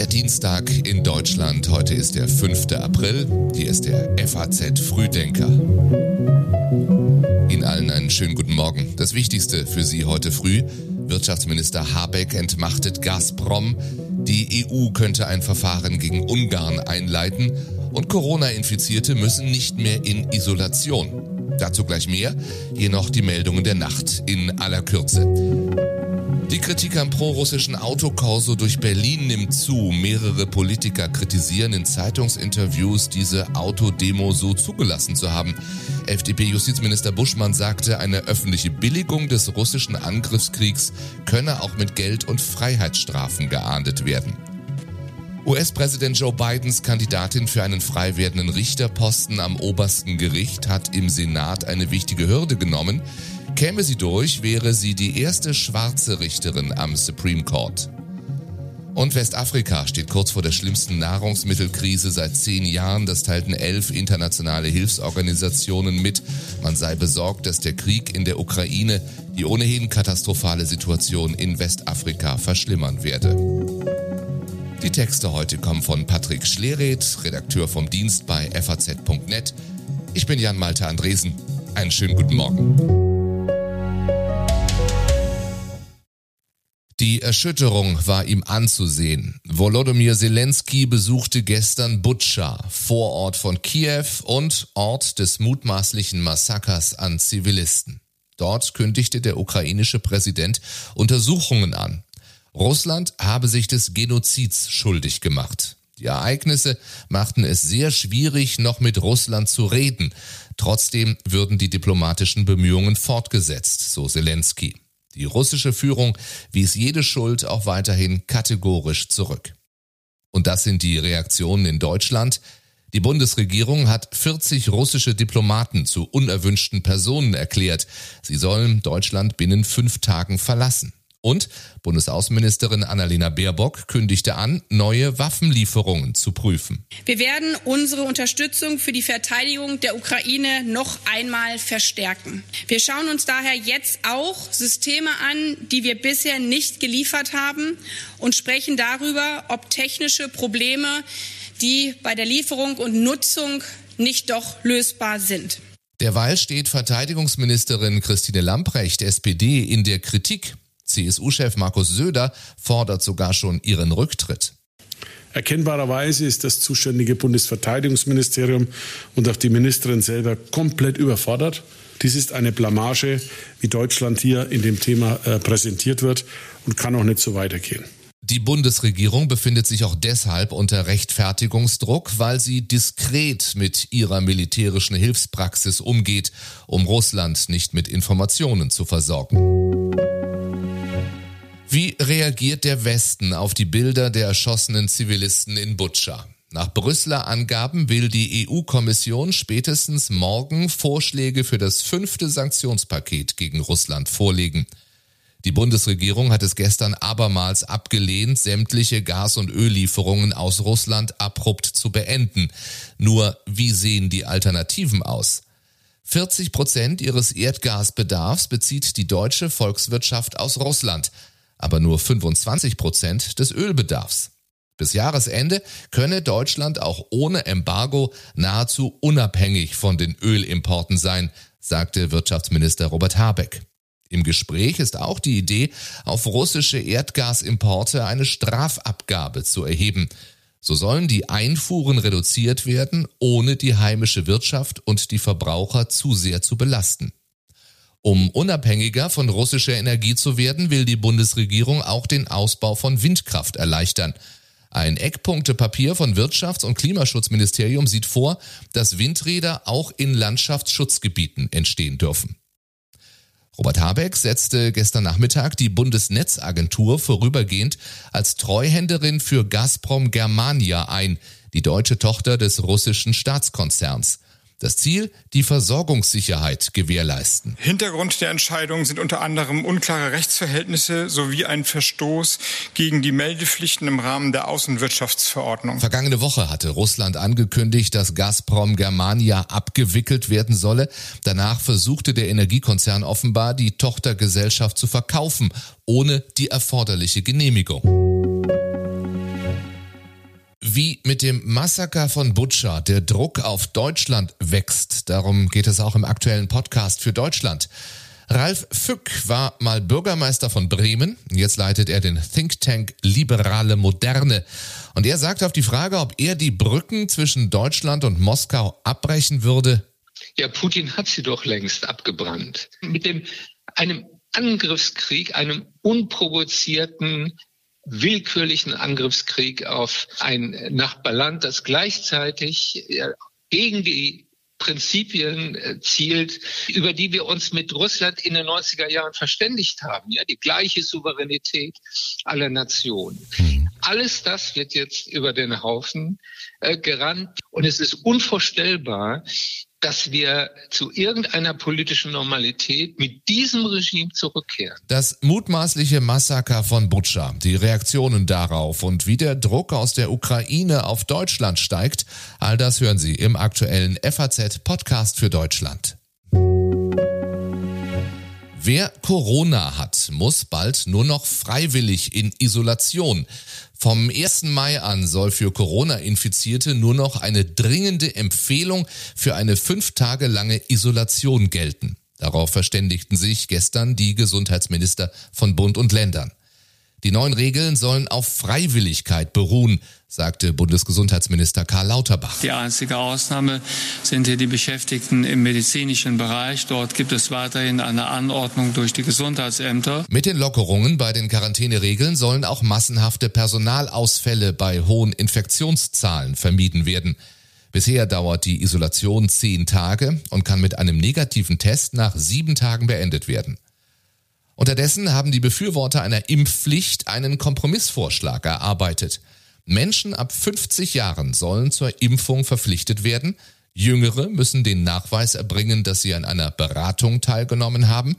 Der Dienstag in Deutschland. Heute ist der 5. April. Hier ist der FAZ Frühdenker. Ihnen allen einen schönen guten Morgen. Das Wichtigste für Sie heute früh. Wirtschaftsminister Habeck entmachtet Gazprom. Die EU könnte ein Verfahren gegen Ungarn einleiten. Und Corona-Infizierte müssen nicht mehr in Isolation. Dazu gleich mehr. Hier noch die Meldungen der Nacht in aller Kürze. Die Kritik am prorussischen Autokorso durch Berlin nimmt zu. Mehrere Politiker kritisieren in Zeitungsinterviews, diese Autodemo so zugelassen zu haben. FDP-Justizminister Buschmann sagte, eine öffentliche Billigung des russischen Angriffskriegs könne auch mit Geld- und Freiheitsstrafen geahndet werden. US-Präsident Joe Bidens Kandidatin für einen frei werdenden Richterposten am obersten Gericht hat im Senat eine wichtige Hürde genommen. Käme sie durch, wäre sie die erste schwarze Richterin am Supreme Court. Und Westafrika steht kurz vor der schlimmsten Nahrungsmittelkrise seit zehn Jahren. Das teilten elf internationale Hilfsorganisationen mit. Man sei besorgt, dass der Krieg in der Ukraine die ohnehin katastrophale Situation in Westafrika verschlimmern werde. Die Texte heute kommen von Patrick Schlereth, Redakteur vom Dienst bei faz.net. Ich bin Jan Malte Andresen. Einen schönen guten Morgen. Erschütterung war ihm anzusehen. Volodymyr Zelensky besuchte gestern Butscha, Vorort von Kiew und Ort des mutmaßlichen Massakers an Zivilisten. Dort kündigte der ukrainische Präsident Untersuchungen an. Russland habe sich des Genozids schuldig gemacht. Die Ereignisse machten es sehr schwierig, noch mit Russland zu reden. Trotzdem würden die diplomatischen Bemühungen fortgesetzt, so Zelensky. Die russische Führung wies jede Schuld auch weiterhin kategorisch zurück. Und das sind die Reaktionen in Deutschland. Die Bundesregierung hat 40 russische Diplomaten zu unerwünschten Personen erklärt. Sie sollen Deutschland binnen fünf Tagen verlassen. Und Bundesaußenministerin Annalena Baerbock kündigte an, neue Waffenlieferungen zu prüfen. Wir werden unsere Unterstützung für die Verteidigung der Ukraine noch einmal verstärken. Wir schauen uns daher jetzt auch Systeme an, die wir bisher nicht geliefert haben und sprechen darüber, ob technische Probleme, die bei der Lieferung und Nutzung nicht doch lösbar sind. Derweil steht Verteidigungsministerin Christine Lamprecht, SPD, in der Kritik. CSU-Chef Markus Söder fordert sogar schon ihren Rücktritt. Erkennbarerweise ist das zuständige Bundesverteidigungsministerium und auch die Ministerin selber komplett überfordert. Dies ist eine Blamage, wie Deutschland hier in dem Thema äh, präsentiert wird und kann auch nicht so weitergehen. Die Bundesregierung befindet sich auch deshalb unter Rechtfertigungsdruck, weil sie diskret mit ihrer militärischen Hilfspraxis umgeht, um Russland nicht mit Informationen zu versorgen. Wie reagiert der Westen auf die Bilder der erschossenen Zivilisten in Butscha? Nach Brüsseler Angaben will die EU-Kommission spätestens morgen Vorschläge für das fünfte Sanktionspaket gegen Russland vorlegen. Die Bundesregierung hat es gestern abermals abgelehnt, sämtliche Gas- und Öllieferungen aus Russland abrupt zu beenden. Nur wie sehen die Alternativen aus? 40 Prozent ihres Erdgasbedarfs bezieht die deutsche Volkswirtschaft aus Russland aber nur 25 Prozent des Ölbedarfs. Bis Jahresende könne Deutschland auch ohne Embargo nahezu unabhängig von den Ölimporten sein, sagte Wirtschaftsminister Robert Habeck. Im Gespräch ist auch die Idee, auf russische Erdgasimporte eine Strafabgabe zu erheben. So sollen die Einfuhren reduziert werden, ohne die heimische Wirtschaft und die Verbraucher zu sehr zu belasten. Um unabhängiger von russischer Energie zu werden, will die Bundesregierung auch den Ausbau von Windkraft erleichtern. Ein Eckpunktepapier von Wirtschafts- und Klimaschutzministerium sieht vor, dass Windräder auch in Landschaftsschutzgebieten entstehen dürfen. Robert Habeck setzte gestern Nachmittag die Bundesnetzagentur vorübergehend als Treuhänderin für Gazprom Germania ein, die deutsche Tochter des russischen Staatskonzerns. Das Ziel, die Versorgungssicherheit gewährleisten. Hintergrund der Entscheidung sind unter anderem unklare Rechtsverhältnisse sowie ein Verstoß gegen die Meldepflichten im Rahmen der Außenwirtschaftsverordnung. Vergangene Woche hatte Russland angekündigt, dass Gazprom Germania abgewickelt werden solle. Danach versuchte der Energiekonzern offenbar, die Tochtergesellschaft zu verkaufen, ohne die erforderliche Genehmigung. Wie mit dem Massaker von Butcher der Druck auf Deutschland wächst, darum geht es auch im aktuellen Podcast für Deutschland. Ralf Fück war mal Bürgermeister von Bremen. Jetzt leitet er den Think Tank Liberale Moderne. Und er sagt auf die Frage, ob er die Brücken zwischen Deutschland und Moskau abbrechen würde. Ja, Putin hat sie doch längst abgebrannt. Mit dem, einem Angriffskrieg, einem unprovozierten, willkürlichen Angriffskrieg auf ein Nachbarland, das gleichzeitig gegen die Prinzipien äh, zielt, über die wir uns mit Russland in den 90er Jahren verständigt haben. Ja, die gleiche Souveränität aller Nationen. Mhm. Alles das wird jetzt über den Haufen äh, gerannt und es ist unvorstellbar, dass wir zu irgendeiner politischen Normalität mit diesem Regime zurückkehren. Das mutmaßliche Massaker von Butscha, die Reaktionen darauf und wie der Druck aus der Ukraine auf Deutschland steigt, all das hören Sie im aktuellen FAZ Podcast für Deutschland. Wer Corona hat, muss bald nur noch freiwillig in Isolation. Vom 1. Mai an soll für Corona-Infizierte nur noch eine dringende Empfehlung für eine fünf Tage lange Isolation gelten. Darauf verständigten sich gestern die Gesundheitsminister von Bund und Ländern. Die neuen Regeln sollen auf Freiwilligkeit beruhen, sagte Bundesgesundheitsminister Karl Lauterbach. Die einzige Ausnahme sind hier die Beschäftigten im medizinischen Bereich. Dort gibt es weiterhin eine Anordnung durch die Gesundheitsämter. Mit den Lockerungen bei den Quarantäneregeln sollen auch massenhafte Personalausfälle bei hohen Infektionszahlen vermieden werden. Bisher dauert die Isolation zehn Tage und kann mit einem negativen Test nach sieben Tagen beendet werden. Unterdessen haben die Befürworter einer Impfpflicht einen Kompromissvorschlag erarbeitet. Menschen ab 50 Jahren sollen zur Impfung verpflichtet werden. Jüngere müssen den Nachweis erbringen, dass sie an einer Beratung teilgenommen haben.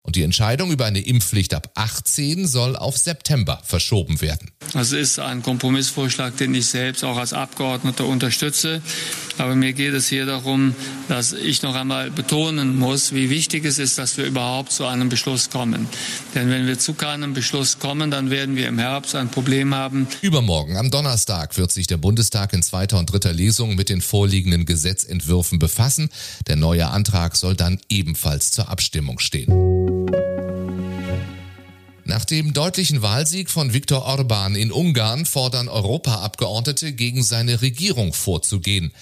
Und die Entscheidung über eine Impfpflicht ab 18 soll auf September verschoben werden. Das ist ein Kompromissvorschlag, den ich selbst auch als Abgeordneter unterstütze. Aber mir geht es hier darum, dass ich noch einmal betonen muss, wie wichtig es ist, dass wir überhaupt zu einem Beschluss kommen. Denn wenn wir zu keinem Beschluss kommen, dann werden wir im Herbst ein Problem haben. Übermorgen, am Donnerstag, wird sich der Bundestag in zweiter und dritter Lesung mit den vorliegenden Gesetzentwürfen befassen. Der neue Antrag soll dann ebenfalls zur Abstimmung stehen. Nach dem deutlichen Wahlsieg von Viktor Orban in Ungarn fordern Europaabgeordnete gegen seine Regierung vorzugehen.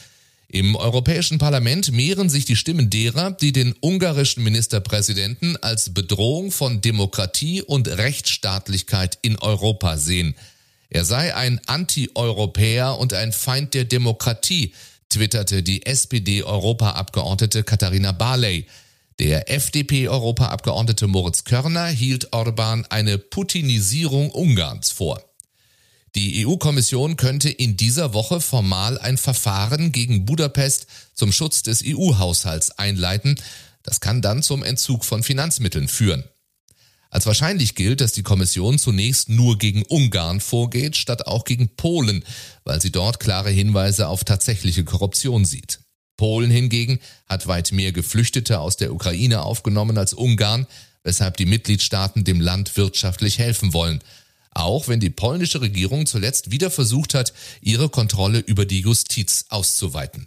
Im Europäischen Parlament mehren sich die Stimmen derer, die den ungarischen Ministerpräsidenten als Bedrohung von Demokratie und Rechtsstaatlichkeit in Europa sehen. Er sei ein Anti-Europäer und ein Feind der Demokratie, twitterte die SPD-Europaabgeordnete Katharina Barley. Der FDP-Europaabgeordnete Moritz Körner hielt Orban eine Putinisierung Ungarns vor. Die EU-Kommission könnte in dieser Woche formal ein Verfahren gegen Budapest zum Schutz des EU-Haushalts einleiten. Das kann dann zum Entzug von Finanzmitteln führen. Als wahrscheinlich gilt, dass die Kommission zunächst nur gegen Ungarn vorgeht, statt auch gegen Polen, weil sie dort klare Hinweise auf tatsächliche Korruption sieht. Polen hingegen hat weit mehr Geflüchtete aus der Ukraine aufgenommen als Ungarn, weshalb die Mitgliedstaaten dem Land wirtschaftlich helfen wollen. Auch wenn die polnische Regierung zuletzt wieder versucht hat, ihre Kontrolle über die Justiz auszuweiten.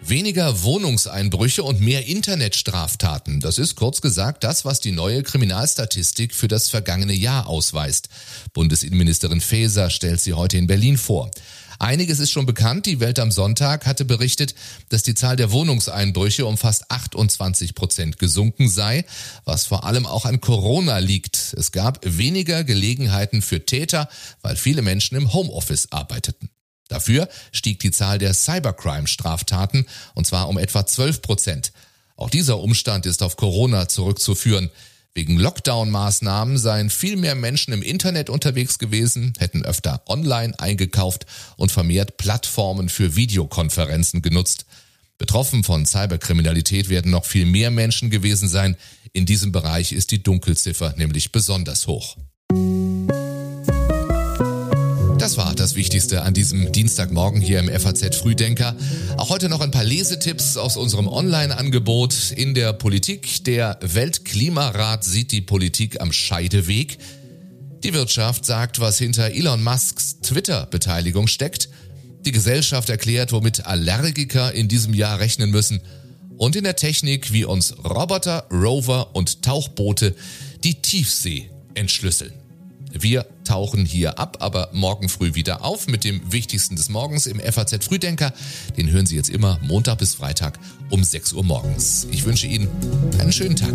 Weniger Wohnungseinbrüche und mehr Internetstraftaten. Das ist kurz gesagt das, was die neue Kriminalstatistik für das vergangene Jahr ausweist. Bundesinnenministerin Faeser stellt sie heute in Berlin vor. Einiges ist schon bekannt. Die Welt am Sonntag hatte berichtet, dass die Zahl der Wohnungseinbrüche um fast 28 Prozent gesunken sei, was vor allem auch an Corona liegt. Es gab weniger Gelegenheiten für Täter, weil viele Menschen im Homeoffice arbeiteten. Dafür stieg die Zahl der Cybercrime-Straftaten, und zwar um etwa 12 Prozent. Auch dieser Umstand ist auf Corona zurückzuführen. Wegen Lockdown-Maßnahmen seien viel mehr Menschen im Internet unterwegs gewesen, hätten öfter online eingekauft und vermehrt Plattformen für Videokonferenzen genutzt. Betroffen von Cyberkriminalität werden noch viel mehr Menschen gewesen sein. In diesem Bereich ist die Dunkelziffer nämlich besonders hoch. Das war das Wichtigste an diesem Dienstagmorgen hier im FAZ Frühdenker. Auch heute noch ein paar Lesetipps aus unserem Online-Angebot in der Politik. Der Weltklimarat sieht die Politik am Scheideweg. Die Wirtschaft sagt, was hinter Elon Musks Twitter-Beteiligung steckt. Die Gesellschaft erklärt, womit Allergiker in diesem Jahr rechnen müssen. Und in der Technik, wie uns Roboter, Rover und Tauchboote die Tiefsee entschlüsseln. Wir tauchen hier ab, aber morgen früh wieder auf mit dem Wichtigsten des Morgens im FAZ Frühdenker. Den hören Sie jetzt immer Montag bis Freitag um 6 Uhr morgens. Ich wünsche Ihnen einen schönen Tag.